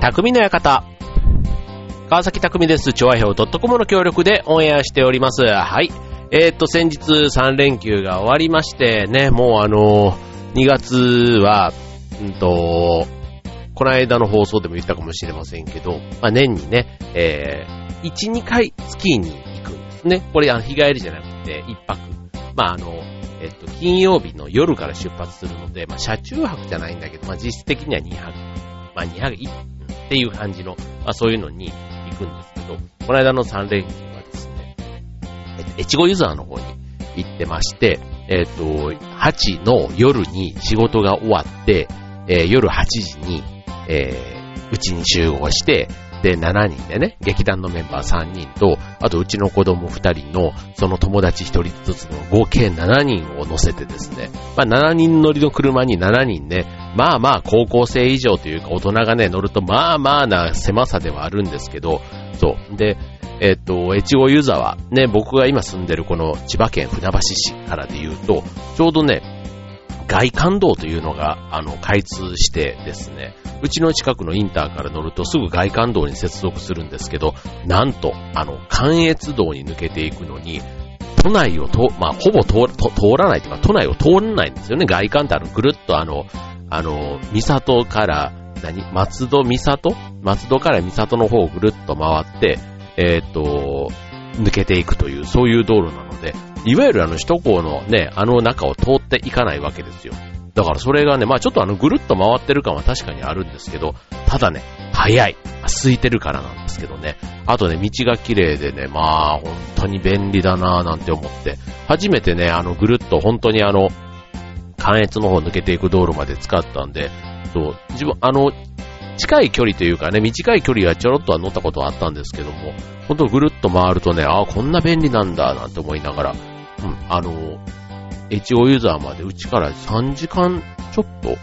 匠の館。川崎匠です。調和表 .com の協力でオンエアしております。はい。えー、っと、先日3連休が終わりましてね、もうあの2月は、うんと、この間の放送でも言ったかもしれませんけど、まあ、年にね、えー、1、2回スキーに行くんですね。これ、あの、日帰りじゃなくて、1泊。まあ、あの、えっと、金曜日の夜から出発するので、まあ、車中泊じゃないんだけど、まあ、実質的には2泊。まあ、2泊、っていう感じの、まあ、そういうのに行くんですけど、この間の3連休はですね、えっと、越後湯沢の方に行ってまして、えっと、8の夜に仕事が終わって、えー夜8時に、えーうちに集合して、で、7人でね、劇団のメンバー3人と、あとうちの子供2人の、その友達1人ずつの合計7人を乗せてですね、まあ7人乗りの車に7人ね、まあまあ高校生以上というか大人がね、乗るとまあまあな狭さではあるんですけど、そう。で、えっと、越後湯沢、ね、僕が今住んでるこの千葉県船橋市からで言うと、ちょうどね、外環道というのが、あの、開通してですね、うちの近くのインターから乗るとすぐ外環道に接続するんですけど、なんと、あの、関越道に抜けていくのに、都内をと、まあ、ほぼ通らないというか、都内を通らないんですよね。外環ってあの、ぐるっとあの、あの、三里から、何？松戸三里？松戸から三里の方をぐるっと回って、えーっと、抜けていくという、そういう道路なので、いわゆるあの首都高のね、あの中を通っていかないわけですよ。だからそれがね、まあちょっとあのぐるっと回ってる感は確かにあるんですけど、ただね、早い。空いてるからなんですけどね。あとね、道が綺麗でね、まあ本当に便利だなぁなんて思って、初めてね、あのぐるっと本当にあの、関越の方抜けていく道路まで使ったんで、そう、自分、あの、近い距離というかね、短い距離はちょろっとは乗ったことはあったんですけども、ほんとぐるっと回るとね、ああ、こんな便利なんだ、なんて思いながら、うん、あの、越後ユーザーまでうちから3時間ちょっと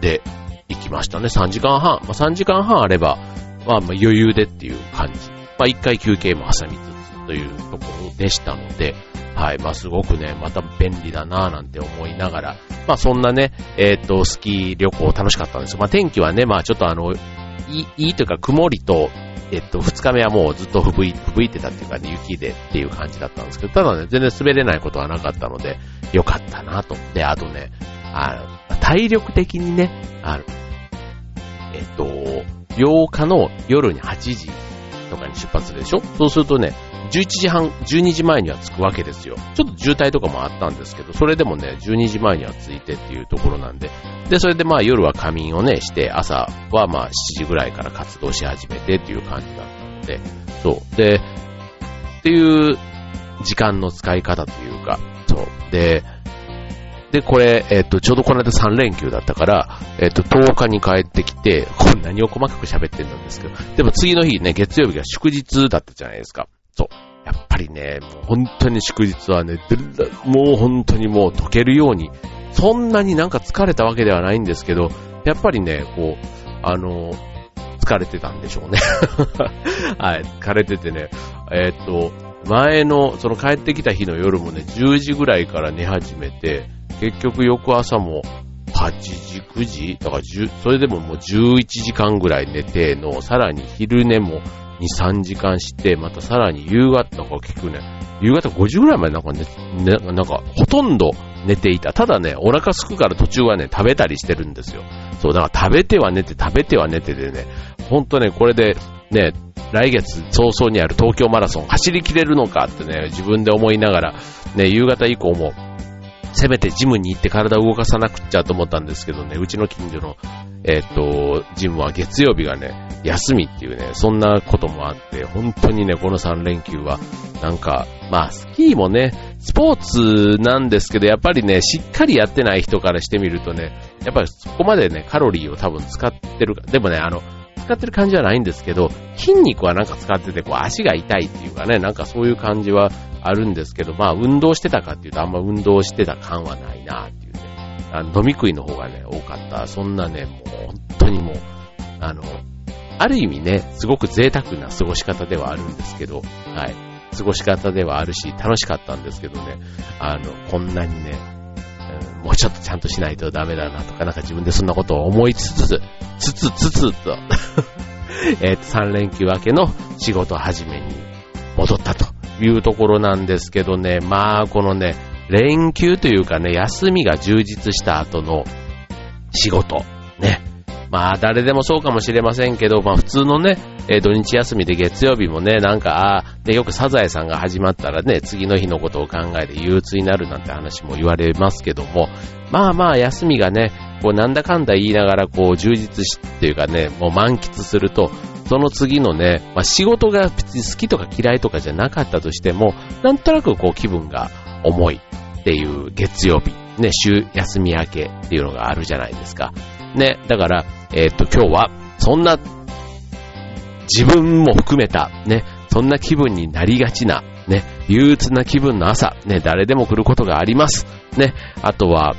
で行きましたね。3時間半。まあ、3時間半あれば、まあ、まあ余裕でっていう感じ。まあ、1回休憩も挟みつつというところでしたので、はい。まあ、すごくね、また便利だなぁなんて思いながら、まあ、そんなね、えっ、と、スキー旅行楽しかったんですよ。まあ、天気はね、まあ、ちょっとあの、いい、いいというか曇りと、えっと、二日目はもうずっと吹雪い吹雪いてたっていうかね、雪でっていう感じだったんですけど、ただね、全然滑れないことはなかったので、よかったなと。で、あとね、あの、体力的にね、あの、えっと、8日の夜に8時とかに出発するでしょ？そうするとね、11時半、12時前には着くわけですよ。ちょっと渋滞とかもあったんですけど、それでもね、12時前には着いてっていうところなんで、で、それでまあ夜は仮眠をね、して、朝はまあ7時ぐらいから活動し始めてっていう感じだったので、そう。で、っていう時間の使い方というか、そう。で、で、これ、えっと、ちょうどこの間3連休だったから、えっと、10日に帰ってきて、これ何を細かく喋ってんですけど、でも次の日ね、月曜日が祝日だったじゃないですか。そう。やっぱりね、もう本当に祝日はね、もう本当にもう溶けるように、そんなになんか疲れたわけではないんですけど、やっぱりね、こう、あの、疲れてたんでしょうね。はい、疲れててね、えーっと、前の、その帰ってきた日の夜もね、10時ぐらいから寝始めて、結局翌朝も8時、9時？だから10、それでももう11時間ぐらい寝ての、さらに昼寝も2、3時間して、またさらに夕方、なんか結局ね、夕方5時ぐらいまでなんかね、ねなんかほとんど寝ていた。ただね、お腹すくから途中はね、食べたりしてるんですよ。そう、だから食べては寝て、食べては寝てでね、ほんとね、これで、ね、来月早々にある東京マラソン走りきれるのかってね、自分で思いながら、ね、夕方以降も、せめてジムに行って体を動かさなくっちゃと思ったんですけどね、うちの近所の、えっ、と、ジムは月曜日がね、休みっていうね、そんなこともあって、本当にね、この3連休は、なんか、まあ、スキーもね、スポーツなんですけど、やっぱりね、しっかりやってない人からしてみるとね、やっぱりそこまでね、カロリーを多分使ってる、でもね、あの、使ってる感じはないんですけど、筋肉はなんか使ってて、こう足が痛いっていうかね、なんかそういう感じはあるんですけど、まあ運動してたかっていうとあんま運動してた感はないなっていうね。あの飲み食いの方がね、多かった。そんなね、もう本当にもう、あの、ある意味ね、すごく贅沢な過ごし方ではあるんですけど、はい。過ごし方ではあるし、楽しかったんですけどね、あの、こんなにね、うんもうちょっとちゃんとしないとダメだなとか、なんか自分でそんなことを思いつつ、つつつつと、えっと、3連休明けの仕事始めに戻ったというところなんですけどね、まあ、このね、連休というかね、休みが充実した後の仕事、ね。まあ、誰でもそうかもしれませんけど、まあ、普通のね、えー、土日休みで月曜日もね、なんか、あで、よくサザエさんが始まったらね、次の日のことを考えて憂鬱になるなんて話も言われますけども、まあまあ、休みがね、こう、なんだかんだ言いながら、こう、充実し、っていうかね、もう満喫すると、その次のね、まあ、仕事が好きとか嫌いとかじゃなかったとしても、なんとなくこう気分が重いっていう月曜日、ね、週休み明けっていうのがあるじゃないですか。ね、だから、えー、っと、今日は、そんな、自分も含めた、ね、そんな気分になりがちな、ね、憂鬱な気分の朝、ね、誰でも来ることがあります。ね、あとは、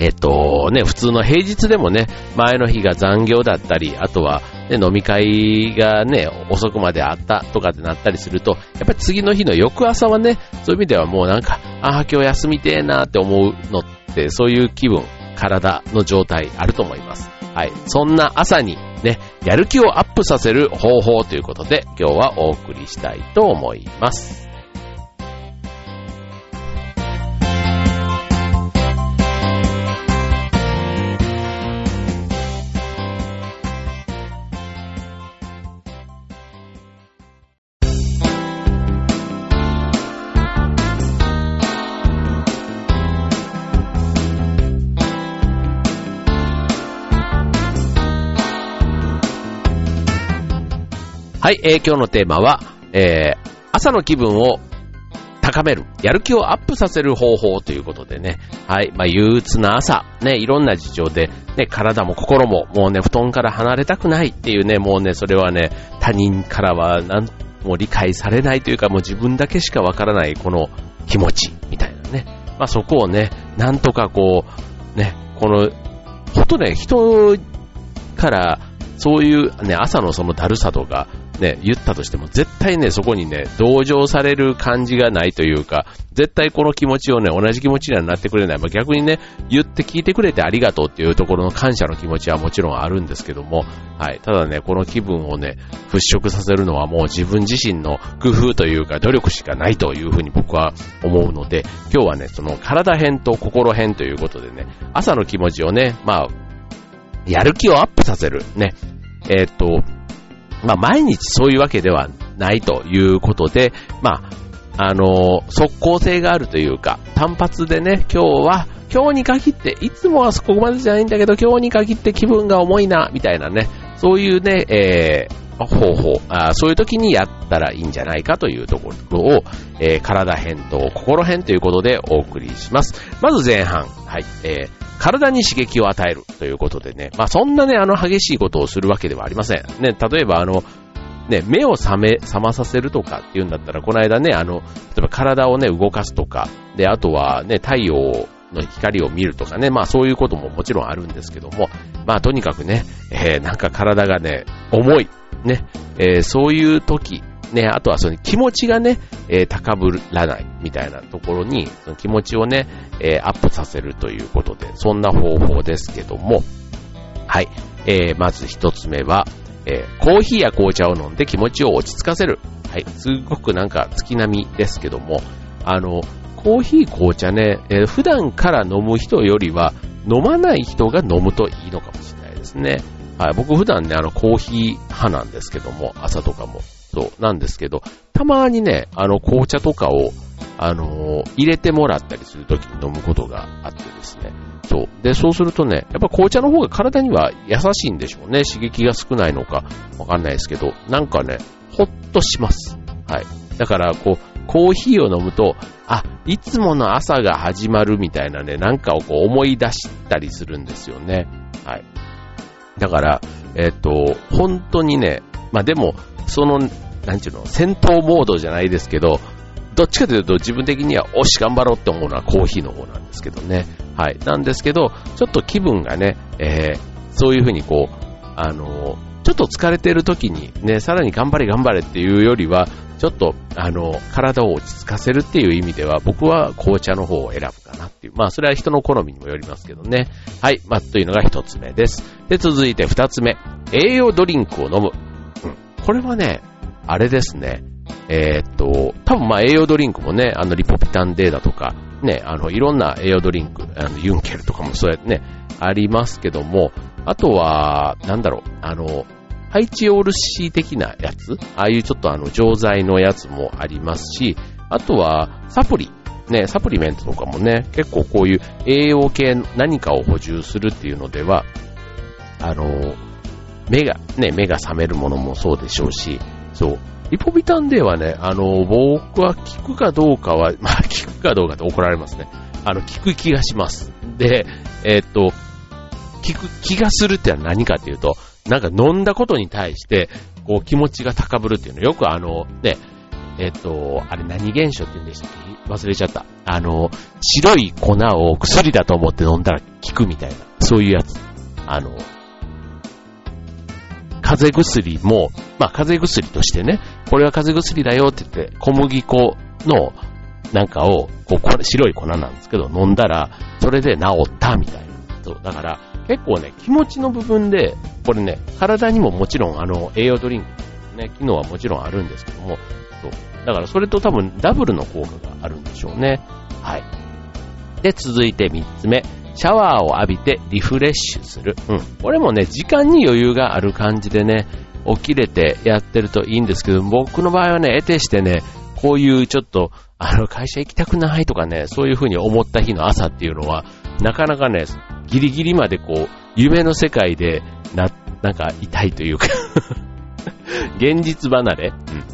えっとね、普通の平日でもね、前の日が残業だったり、あとは、ね、飲み会がね、遅くまであったとかってなったりすると、やっぱり次の日の翌朝はね、そういう意味ではもうなんか、ああ、今日休みてえなーって思うのって、そういう気分、体の状態あると思います。はい。そんな朝にね、やる気をアップさせる方法ということで、今日はお送りしたいと思います。はい、えー、今日のテーマは、えー、朝の気分を高める、やる気をアップさせる方法ということでね、はい、まあ、憂鬱な朝、ね、いろんな事情で、ね、体も心も、もうね、布団から離れたくないっていうね、もうね、それはね、他人からは、なん、もう理解されないというか、もう自分だけしかわからない、この気持ち、みたいなね。まあ、そこをね、なんとかこう、ね、この、ほとね、人から、そういうね、朝のそのだるさとか、ね、言ったとしても、絶対ね、そこにね、同情される感じがないというか、絶対この気持ちをね、同じ気持ちにはなってくれない。まあ、逆にね、言って聞いてくれてありがとうっていうところの感謝の気持ちはもちろんあるんですけども、はい。ただね、この気分をね、払拭させるのはもう自分自身の工夫というか努力しかないというふうに僕は思うので、今日はね、その体編と心編ということでね、朝の気持ちをね、まあ、やる気をアップさせる。ね。えー、っと、まあ、毎日そういうわけではないということで、まあ、あのー、即効性があるというか、単発でね、今日は、今日に限って、いつもはそこまでじゃないんだけど、今日に限って気分が重いな、みたいなね、そういうね、えー、方法。あ、そういう時にやったらいいんじゃないかというところを、えー、体編と心編ということでお送りします。まず前半、はい、えー、体に刺激を与えるということでね、まあそんなね、あの激しいことをするわけではありません。ね、例えばあの、ね、目を覚め、覚まさせるとかっていうんだったら、この間ね、あの、例えば体をね、動かすとか、で、あとはね、太陽の光を見るとかね、まあそういうことももちろんあるんですけども、まあとにかくね、えー、なんか体がね、重い、ね、えー、そういう時、ね、あとはその気持ちがね、えー、高ぶらないみたいなところに、その気持ちをね、えー、アップさせるということで、そんな方法ですけども、はい。えー、まず一つ目は、えー、コーヒーや紅茶を飲んで気持ちを落ち着かせる。はい。すごくなんか月並みですけども、あの、コーヒー、紅茶ね、えー、普段から飲む人よりは、飲まない人が飲むといいのかもしれないですね。はい。僕普段ね、あの、コーヒー派なんですけども、朝とかも。そう、なんですけど、たまにね、あの、紅茶とかを、あのー、入れてもらったりするときに飲むことがあってですね。そう。で、そうするとね、やっぱ紅茶の方が体には優しいんでしょうね。刺激が少ないのかわかんないですけど、なんかね、ほっとします。はい。だから、こう、コーヒーを飲むと、あ、いつもの朝が始まるみたいなね、なんかをこう思い出したりするんですよね。はい。だから、えっ、と、本当にね、まあでも、その、なんちゅうの、戦闘モードじゃないですけど、どっちかというと自分的には、おし、頑張ろうって思うのはコーヒーの方なんですけどね。はい。なんですけど、ちょっと気分がね、えー、そういうふうにこう、あのー、ちょっと疲れてる時にね、さらに頑張れ頑張れっていうよりは、ちょっと、あの、体を落ち着かせるっていう意味では、僕は紅茶の方を選ぶかなっていう。まあ、それは人の好みにもよりますけどね。はい。まあ、というのが一つ目です。で、続いて二つ目。栄養ドリンクを飲む。うん。これはね、あれですね。えー、っと、多分まあ栄養ドリンクもね、あのリポピタンデーだとか、ね、あのいろんな栄養ドリンク、あのユンケルとかもそうやってね、ありますけども、あとは、なんだろう、あの、ハイチオールシー的なやつ？ああいうちょっとあの錠剤のやつもありますし、あとはサプリ。ね、サプリメントとかもね、結構こういう栄養系何かを補充するっていうのでは、あの、目が、ね、目が覚めるものもそうでしょうし、そう。リポビタンデーはね、あの、僕は聞くかどうかは、まあ聞くかどうかって怒られますね。あの、聞く気がします。で、えー、っと、聞く気がするってのは何かっていうと、なんか飲んだことに対して、こう気持ちが高ぶるっていうのよくあの、ね、えっ、と、あれ何現象って言うんでしたっけ？忘れちゃった。あの、白い粉を薬だと思って飲んだら効くみたいな、そういうやつ。あの、風邪薬も、まあ風邪薬としてね、これは風邪薬だよって言って、小麦粉のなんかを、こう、これ白い粉なんですけど、飲んだら、それで治ったみたいな。そう、だから、結構ね、気持ちの部分で、これね、体にももちろんあの、栄養ドリンクね、機能はもちろんあるんですけども、そう。だからそれと多分ダブルの効果があるんでしょうね。はい。で、続いて3つ目。シャワーを浴びてリフレッシュする。うん。これもね、時間に余裕がある感じでね、起きれてやってるといいんですけど、僕の場合はね、得てしてね、こういうちょっと、あの、会社行きたくないとかね、そういうふうに思った日の朝っていうのは、なかなかね、ギリギリまでこう、夢の世界でな、なんか痛いというか 現実離れ、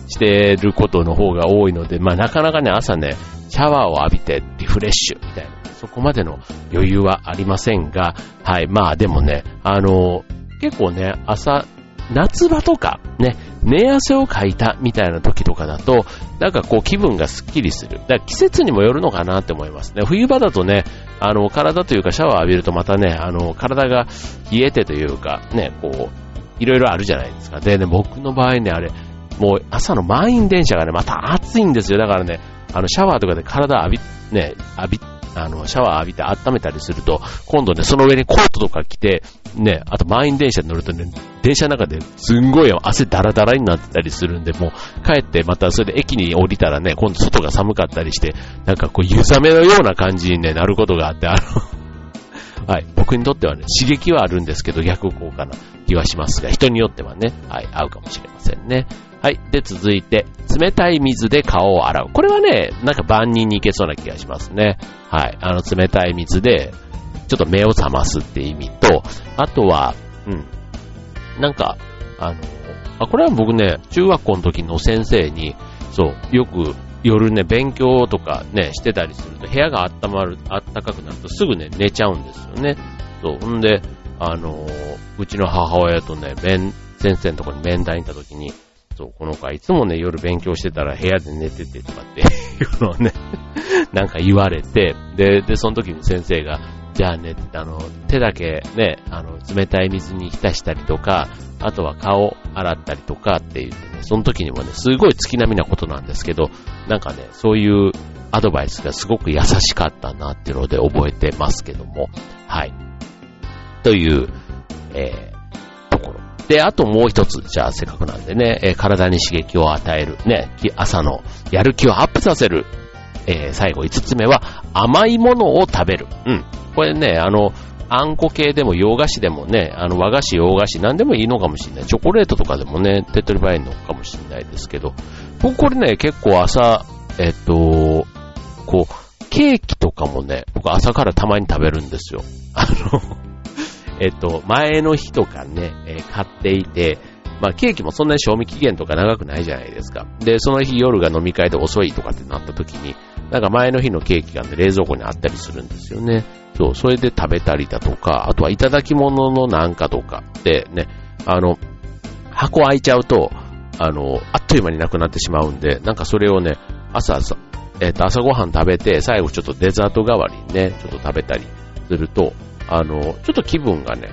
してることの方が多いので、まあなかなかね、朝ね、シャワーを浴びてリフレッシュみたいな、そこまでの余裕はありませんが、はい、まあでもね、あの、結構ね、朝、夏場とか、ね、寝汗をかいたみたいな時とかだと、なんかこう気分がスッキリする。だから季節にもよるのかなって思いますね。冬場だとね、あの、体というかシャワー浴びるとまたね、あの、体が冷えてというか、ね、こう、いろいろあるじゃないですか。でね、僕の場合ね、あれ、もう朝の満員電車がね、また暑いんですよ。だからね、あの、シャワーとかで体浴び、ね、浴びあの、シャワー浴びて温めたりすると、今度ね、その上にコートとか着て、ね、あと満員電車に乗るとね、電車の中ですんごい汗ダラダラになったりするんで、もう帰ってまたそれで駅に降りたらね、今度外が寒かったりして、なんかこう湯冷めのような感じに、ね、なることがあって、あの はい。僕にとってはね、刺激はあるんですけど、逆効果な気はしますが、人によってはね、はい、合うかもしれませんね。はい。で、続いて、冷たい水で顔を洗う。これはね、なんか万人にいけそうな気がしますね。はい。あの、冷たい水で、ちょっと目を覚ますって意味と、あとは、うん。なんか、あの、あ、これは僕ね、中学校の時の先生に、そう、よく夜ね、勉強とかね、してたりすると、部屋が温まる、暖かくなるとすぐね、寝ちゃうんですよね。そう。ほんで、あのうちの母親とね、面、先生のところに面談に行った時に、そう、この子はいつもね、夜勉強してたら部屋で寝ててとかって いうのをね、なんか言われて、で、で、その時に先生が、じゃあね、あの、手だけね、あの、冷たい水に浸したりとか、あとは顔洗ったりとかって言ってね、その時にもね、すごい月並みなことなんですけど、なんかね、そういうアドバイスがすごく優しかったなっていうので覚えてますけども、はい。という、え、で、あともう一つ、じゃあせっかくなんでね、えー、体に刺激を与える、ね、朝のやる気をアップさせる、えー、最後五つ目は甘いものを食べる。うん。これね、あの、あんこ系でも洋菓子でもね、あの和菓子、洋菓子、なんでもいいのかもしれない。チョコレートとかでもね、手っ取り早いのかもしれないですけど、僕これね、結構朝、えっと、こう、ケーキとかもね、僕朝からたまに食べるんですよ。あの、えっと、前の日とかね、えー、買っていて、まあケーキもそんなに賞味期限とか長くないじゃないですか。で、その日夜が飲み会で遅いとかってなった時に、なんか前の日のケーキが、ね、冷蔵庫にあったりするんですよね。そう、それで食べたりだとか、あとはいただき物のなんかとかでね、あの、箱開いちゃうと、あの、あっという間になくなってしまうんで、なんかそれをね、朝、えっ、ー、と、朝ごはん食べて、最後ちょっとデザート代わりにね、ちょっと食べたりすると、あの、ちょっと気分がね、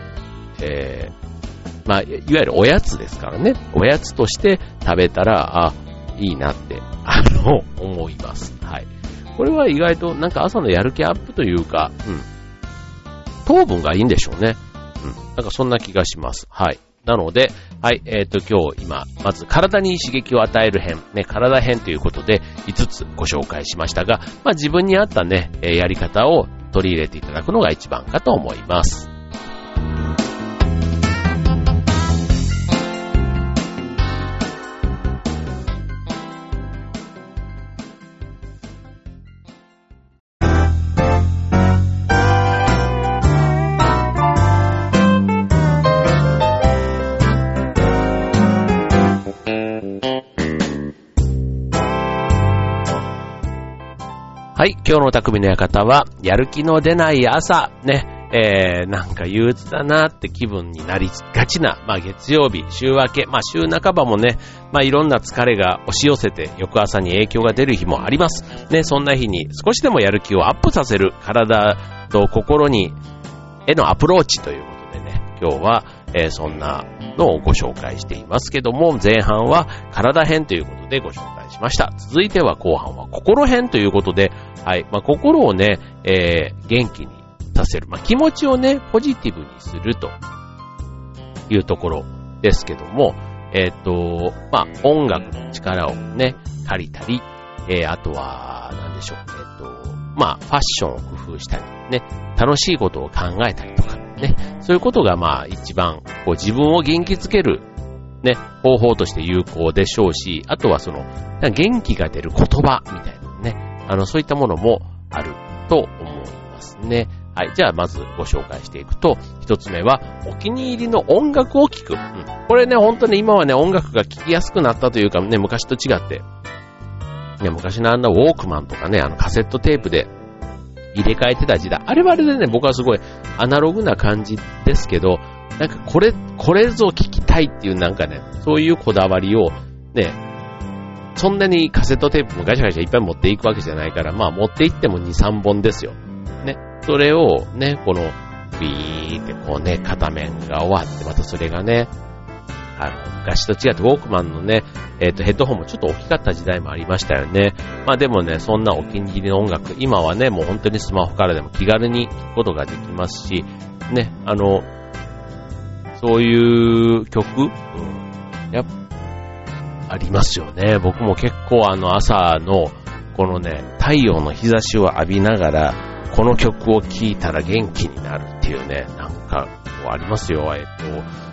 えー、まあ、いわゆるおやつですからね、おやつとして食べたら、あ、いいなって、あの、思います。はい。これは意外となんか朝のやる気アップというか、うん。糖分がいいんでしょうね。うん。なんかそんな気がします。はい。なので、はい、えっ、ー、と、今日、今、まず体に刺激を与える編、ね、体編ということで、5つご紹介しましたが、まあ自分に合ったね、えやり方を取り入れていただくのが一番かと思います。今日の匠の館は、やる気の出ない朝、ね、えー、なんか憂鬱だなって気分になりがちな、まあ月曜日、週明け、まあ週半ばもね、まあいろんな疲れが押し寄せて、翌朝に影響が出る日もあります。ね、そんな日に少しでもやる気をアップさせる体と心に、へのアプローチということでね、今日は、えー、そんなのをご紹介していますけども、前半は体編ということでご紹介しました。続いては後半は心編ということで、はい、まあ、心をね、えー、元気にさせる。まあ、気持ちをね、ポジティブにするというところですけども、えっ、ー、と、まあ、音楽の力をね、借りたり、えー、あとは、なんでしょう、えっ、ー、と、まあ、ファッションを工夫したり、ね、楽しいことを考えたりとか、ね、そういうことがまあ一番こう自分を元気づけるね、方法として有効でしょうし、あとはその元気が出る言葉みたいなね、あのそういったものもあると思いますね。はい。じゃあ、まずご紹介していくと、一つ目は、お気に入りの音楽を聴く。うん。これね、本当に今はね、音楽が聴きやすくなったというかね、昔と違って、ね、昔のあんなウォークマンとかね、あのカセットテープで入れ替えてた時代。あれはあれでね、僕はすごいアナログな感じですけど、なんかこれ、これぞ聞きたいっていうなんかね、そういうこだわりを、ね、そんなにカセットテープもガシャガシャいっぱい持っていくわけじゃないから、まあ持っていっても2、3本ですよ。ね。それをね、この、ビーってこうね、片面が終わって、またそれがね、あの、昔と違ってウォークマンのね、えっ、ー、と、ヘッドホンもちょっと大きかった時代もありましたよね。まあでもね、そんなお気に入りの音楽、今はね、もう本当にスマホからでも気軽に聴くことができますし、ね、あの、そういう曲、うん、やありますよね。僕も結構あの朝の、このね、太陽の日差しを浴びながら、この曲を聴いたら元気になるっていうね、なんか、ありますよ。えっ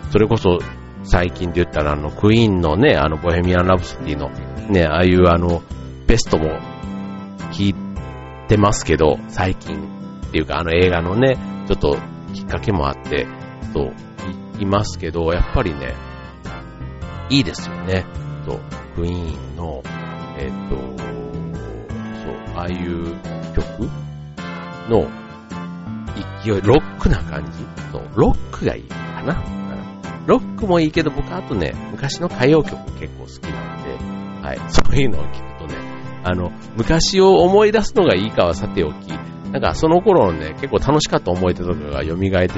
と、それこそ最近で言ったらあの、クイーンのね、あの、ボヘミアン・ラブソディの、ね、ああいうあの、ベストも聞いてますけど、最近っていうかあの映画のね、ちょっときっかけもあって、と、いますけど、やっぱりね、いいですよね。と、クイーンの、えっ、と、そう、ああいう曲の勢い、ロックな感じの、ロックがいいかな。ロックもいいけど、僕はあとね、昔の歌謡曲結構好きなんで、はい、そういうのを聞くとね、あの、昔を思い出すのがいいかはさておき、なんかその頃のね、結構楽しかった思い出とかが蘇ってきてで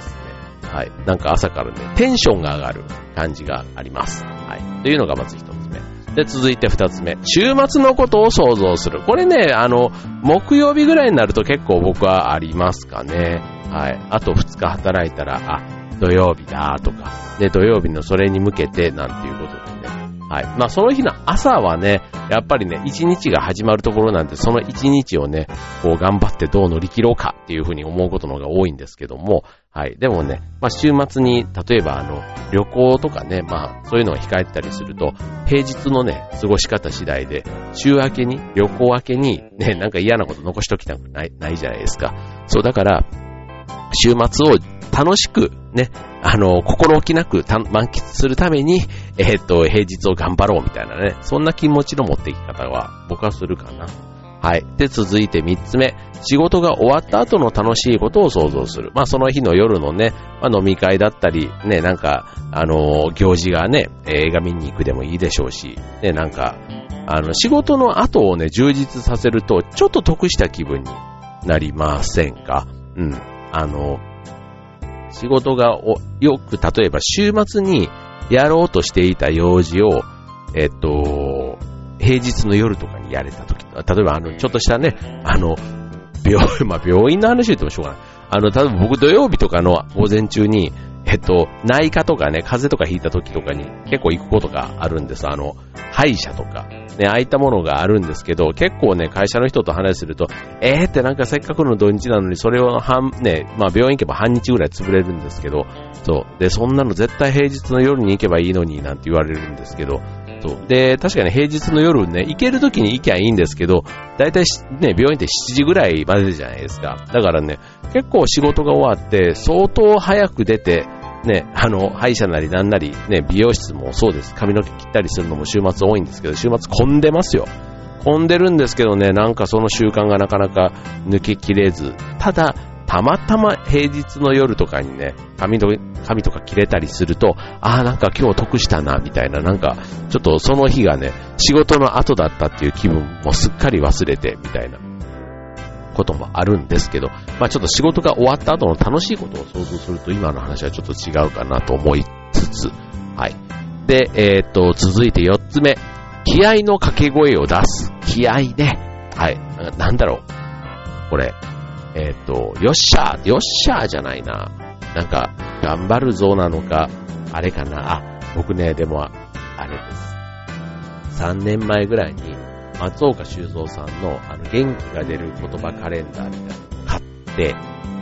す、はい、なんか朝からね、テンションが上がる感じがあります。はい、というのがまず一つ目。で、続いて二つ目。週末のことを想像する。これね、あの、木曜日ぐらいになると結構僕はありますかね。はい。あと二日働いたら、あ、土曜日だとか、で、土曜日のそれに向けてなんていうことでね。はい。まあ、その日の朝はね、やっぱりね、一日が始まるところなんで、その一日をね、こう頑張ってどう乗り切ろうかっていうふうに思うことの方が多いんですけども、はい。でもね、まあ、週末に、例えばあの、旅行とかね、まあ、そういうのを控えてたりすると、平日のね、過ごし方次第で、週明けに、旅行明けに、ね、なんか嫌なこと残しときたくない、ないじゃないですか。そう、だから、週末を楽しくね、あの、心置きなく満喫するために、えっ、と、平日を頑張ろうみたいなね、そんな気持ちの持っていき方は僕はするかな。はい。で、続いて三つ目。仕事が終わった後の楽しいことを想像する。まあ、その日の夜のね、まあ、飲み会だったり、ね、なんか、あのー、行事がね、映画見に行くでもいいでしょうし、ね、なんか、あの、仕事の後をね、充実させると、ちょっと得した気分になりませんか？うん。あの、仕事がおよく、例えば週末にやろうとしていた用事を、えっと、平日の夜とかにやれた時、例えばあの、ちょっとしたね、あの、病、まあ、病院の話言ってもしょうがない。あの、例えば僕土曜日とかの午前中に、えっと、内科とかね、風邪とか引いた時とかに結構行くことがあるんです。あの、歯医者とか、ね、ああいったものがあるんですけど、結構ね、会社の人と話すると、えーってなんかせっかくの土日なのに、それを半、ね、まあ病院行けば半日ぐらい潰れるんですけど、そう。で、そんなの絶対平日の夜に行けばいいのになんて言われるんですけど、そう。で、確かに平日の夜ね、行ける時に行きゃいいんですけど、だいたいね、病院って7時ぐらいまでじゃないですか。だからね、結構仕事が終わって、相当早く出て、ね、あの、歯医者なりなんなり、ね、美容室もそうです。髪の毛切ったりするのも週末多いんですけど、週末混んでますよ。混んでるんですけどね、なんかその習慣がなかなか抜けきれず、ただ、たまたま平日の夜とかにね、髪と髪とか切れたりすると、ああ、なんか今日得したな、みたいな、なんか、ちょっとその日がね、仕事の後だったっていう気分もすっかり忘れて、みたいなこともあるんですけど、まあちょっと仕事が終わった後の楽しいことを想像すると今の話はちょっと違うかなと思いつつ、はい。で、えー、っと、続いて4つ目。気合の掛け声を出す。気合ね。はい。なんだろう。これ、えー、っと、よっしゃー、よっしゃーじゃないな。なんか、頑張るぞなのか、あれかな。あ、僕ね、でも、あれです。3年前ぐらいに、松岡修造さんの、あの、元気が出る言葉カレンダーみたいなの買って、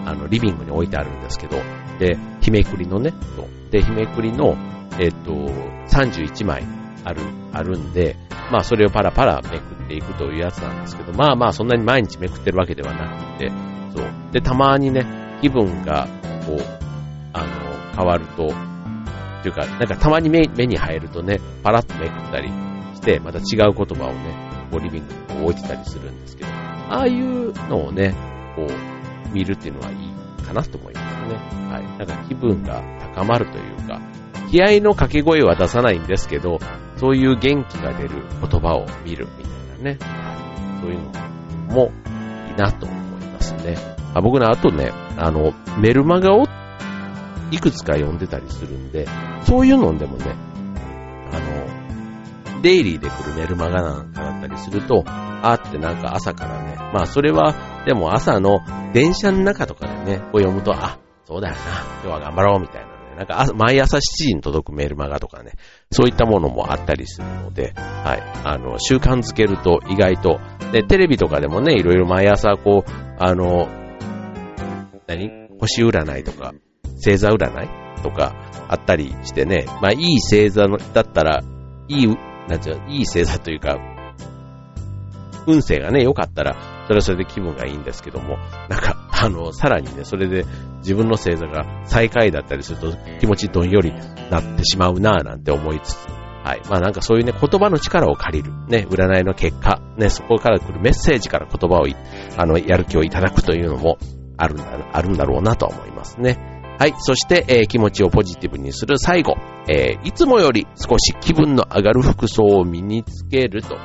あの、リビングに置いてあるんですけど、で、日めくりのね、とで、日めくりの、えっ、と、31枚ある、あるんで、まあそれをパラパラめくっていくというやつなんですけど、まあまあそんなに毎日めくってるわけではなくて、そう。で、たまにね、気分が、こう、あの、変わると、というか、なんかたまに目目に入るとね、パラッとめくったりして、また違う言葉をね、こうリビングに置いてたりするんですけど、ああいうのをね、こう、見るっていうのはいいかなと思いますね。はい。なんか気分が高まるというか、気合の掛け声は出さないんですけど、そういう元気が出る言葉を見るみたいなね、そういうのもいいなとますね。あ僕ね、あとね、あの、メルマガをいくつか読んでたりするんで、そういうのでもね、あの、デイリーで来るメルマガなんかだったりすると、あってなんか朝からね、まあそれは、でも朝の電車の中とかでね、こう読むと、あ、そうだよな、今日は頑張ろうみたいなね、なんか毎朝7時に届くメルマガとかね、そういったものもあったりするので、はい、あの、習慣づけると意外と、で、テレビとかでもね、いろいろ毎朝こう、あの、何？星占いとか、星座占いとかあったりしてね、まあいい星座だったら、いい、なんちゃう、いい星座というか、運勢がね、良かったら、それはそれで気分がいいんですけども、なんか、あの、さらにね、それで自分の星座が最下位だったりすると気持ちどんよりなってしまうなぁなんて思いつつ、はい。まあなんかそういうね、言葉の力を借りる。ね、占いの結果。ね、そこから来るメッセージから言葉を、あの、やる気をいただくというのもあるんだ、あるんだろうなと思いますね。はい。そして、えー、気持ちをポジティブにする最後。えー、いつもより少し気分の上がる服装を身につけるというこ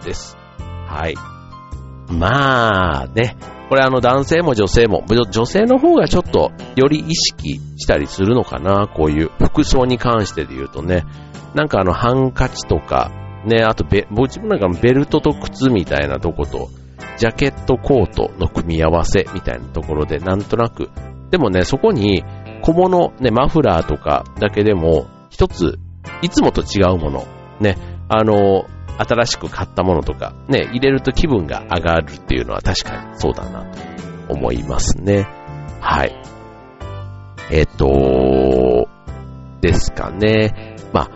とです。はい。まあ、ね。これあの男性も女性も、女性の方がちょっとより意識したりするのかな、こういう服装に関してで言うとね。なんかあのハンカチとか、ね、あとベ、自分なんかベルトと靴みたいなとこと、ジャケットコートの組み合わせみたいなところでなんとなく、でもね、そこに小物、ね、マフラーとかだけでも一つ、いつもと違うもの、ね、あの、新しく買ったものとか、ね、入れると気分が上がるっていうのは確かにそうだなと思いますね。はい。えっ、と、ですかね。まあ、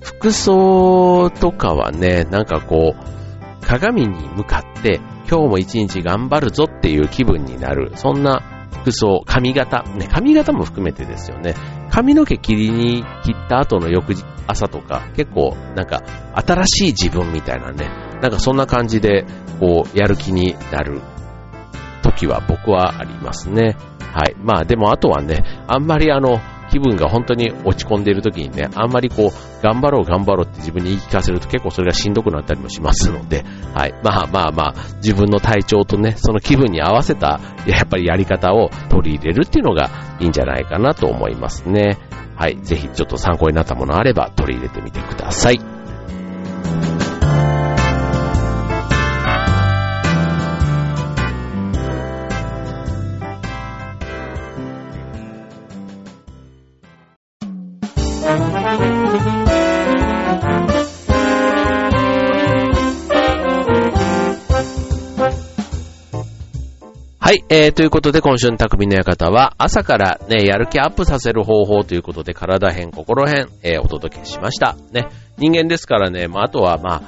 服装とかはね、なんかこう、鏡に向かって今日も一日頑張るぞっていう気分になる。そんな服装、髪型、ね、髪型も含めてですよね。髪の毛切りに切った後の翌朝とか、結構なんか新しい自分みたいなね、なんかそんな感じで、こう、やる気になる時は僕はありますね。はい。まあでもあとはね、あんまりあの、気分が本当に落ち込んでいる時にね、あんまりこう、頑張ろう頑張ろうって自分に言い聞かせると結構それがしんどくなったりもしますので、はい。まあまあまあ、自分の体調とね、その気分に合わせた、やっぱりやり方を取り入れるっていうのがいいんじゃないかなと思いますね。はい。ぜひちょっと参考になったものあれば取り入れてみてください。はい、えー、ということで今週の匠の館は朝からね、やる気アップさせる方法ということで体編、心編、えー、お届けしました。ね、人間ですからね、まあ、あとはま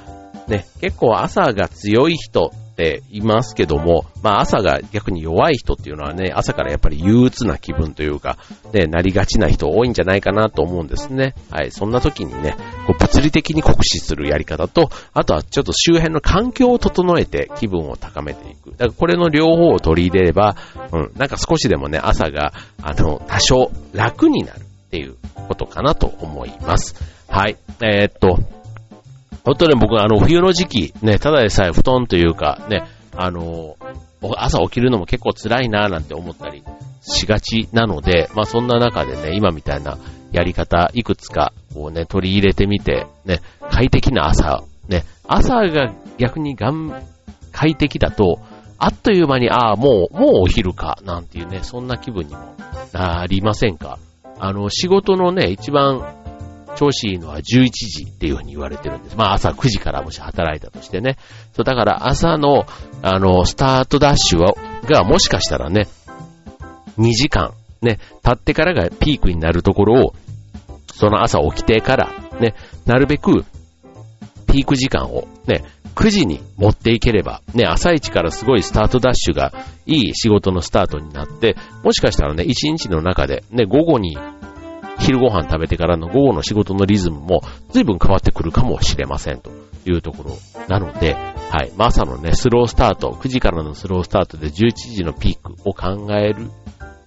あ、ね、結構朝が強い人っていますけども、まあ朝が逆に弱い人っていうのはね、朝からやっぱり憂鬱な気分というか、ね、なりがちな人多いんじゃないかなと思うんですね。はい、そんな時にね、こう物理的に酷使するやり方と、あとはちょっと周辺の環境を整えて気分を高めていく。だからこれの両方を取り入れれば、うん、なんか少しでもね、朝が、あの、多少楽になるっていうことかなと思います。はい、えー、っと、本当に僕はあの冬の時期、ね、ただでさえ布団というか、ね、あの、朝起きるのも結構辛いなぁなんて思ったりしがちなので、まあそんな中でね、今みたいなやり方、いくつかこうね、取り入れてみて、ね、快適な朝、ね、朝が逆にがん、快適だと、あっという間に、ああ、もう、もうお昼か、なんていうね、そんな気分にもなりませんか？あの、仕事のね、一番調子いいのは11時っていうふうに言われてるんです。まあ朝9時からもし働いたとしてね。そう、だから朝の、あの、スタートダッシュは、がもしかしたらね、2時間、ね、経ってからがピークになるところを、その朝起きてから、ね、なるべく、ピーク時間を、ね、9時に持っていければ、ね、朝一からすごいスタートダッシュがいい仕事のスタートになって、もしかしたらね、1日の中で、ね、午後に昼ご飯食べてからの午後の仕事のリズムも随分変わってくるかもしれませんというところなので、はい。まあ、朝のね、スロースタート、9時からのスロースタートで11時のピークを考える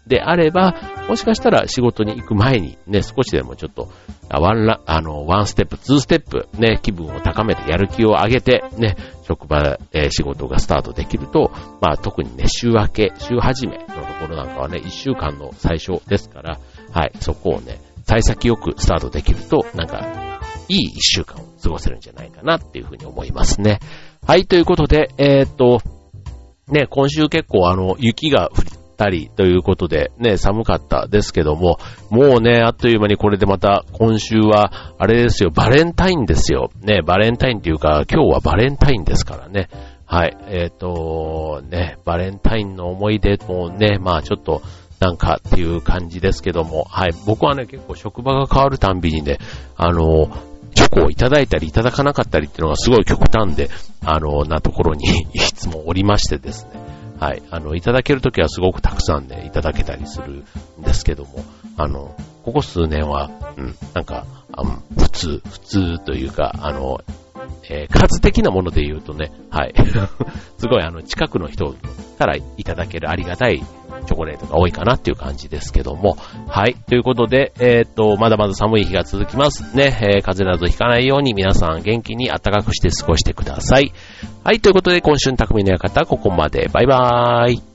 であれば、もしかしたら仕事に行く前にね、少しでもちょっと、ワンラ、あの、ワンステップ、ツーステップ、ね、気分を高めてやる気を上げて、ね、職場、えー、仕事がスタートできると、まあ特にね、週明け、週始めのところなんかはね、1週間の最初ですから、はい、そこをね、幸先よくスタートできると、なんか、いい一週間を過ごせるんじゃないかなっていうふうに思いますね。はい、ということで、えー、っと、ね、今週結構あの、雪が降ったりということで、ね、寒かったですけども、もうね、あっという間にこれでまた今週は、あれですよ、バレンタインですよ。ね、バレンタインっていうか、今日はバレンタインですからね。はい、えっ、と、ね、バレンタインの思い出もね、まあちょっと、なんかっていう感じですけども、はい、僕はね、結構職場が変わるたんびにね、あの、チョコをいただいたりいただかなかったりっていうのがすごい極端で、あの、なところに いつもおりましてですね、はい、あの、いただけるときはすごくたくさんね、いただけたりするんですけども、あの、ここ数年は、うん、なんか、あ普通、普通というか、あの、えー、数的なもので言うとね、はい。すごいあの、近くの人からいただけるありがたいチョコレートが多いかなっていう感じですけども。はい。ということで、えー、っと、まだまだ寒い日が続きますね。えー、風邪などひかないように皆さん元気に暖かくして過ごしてください。はい。ということで、今週の匠の館、ここまで。バイバーイ。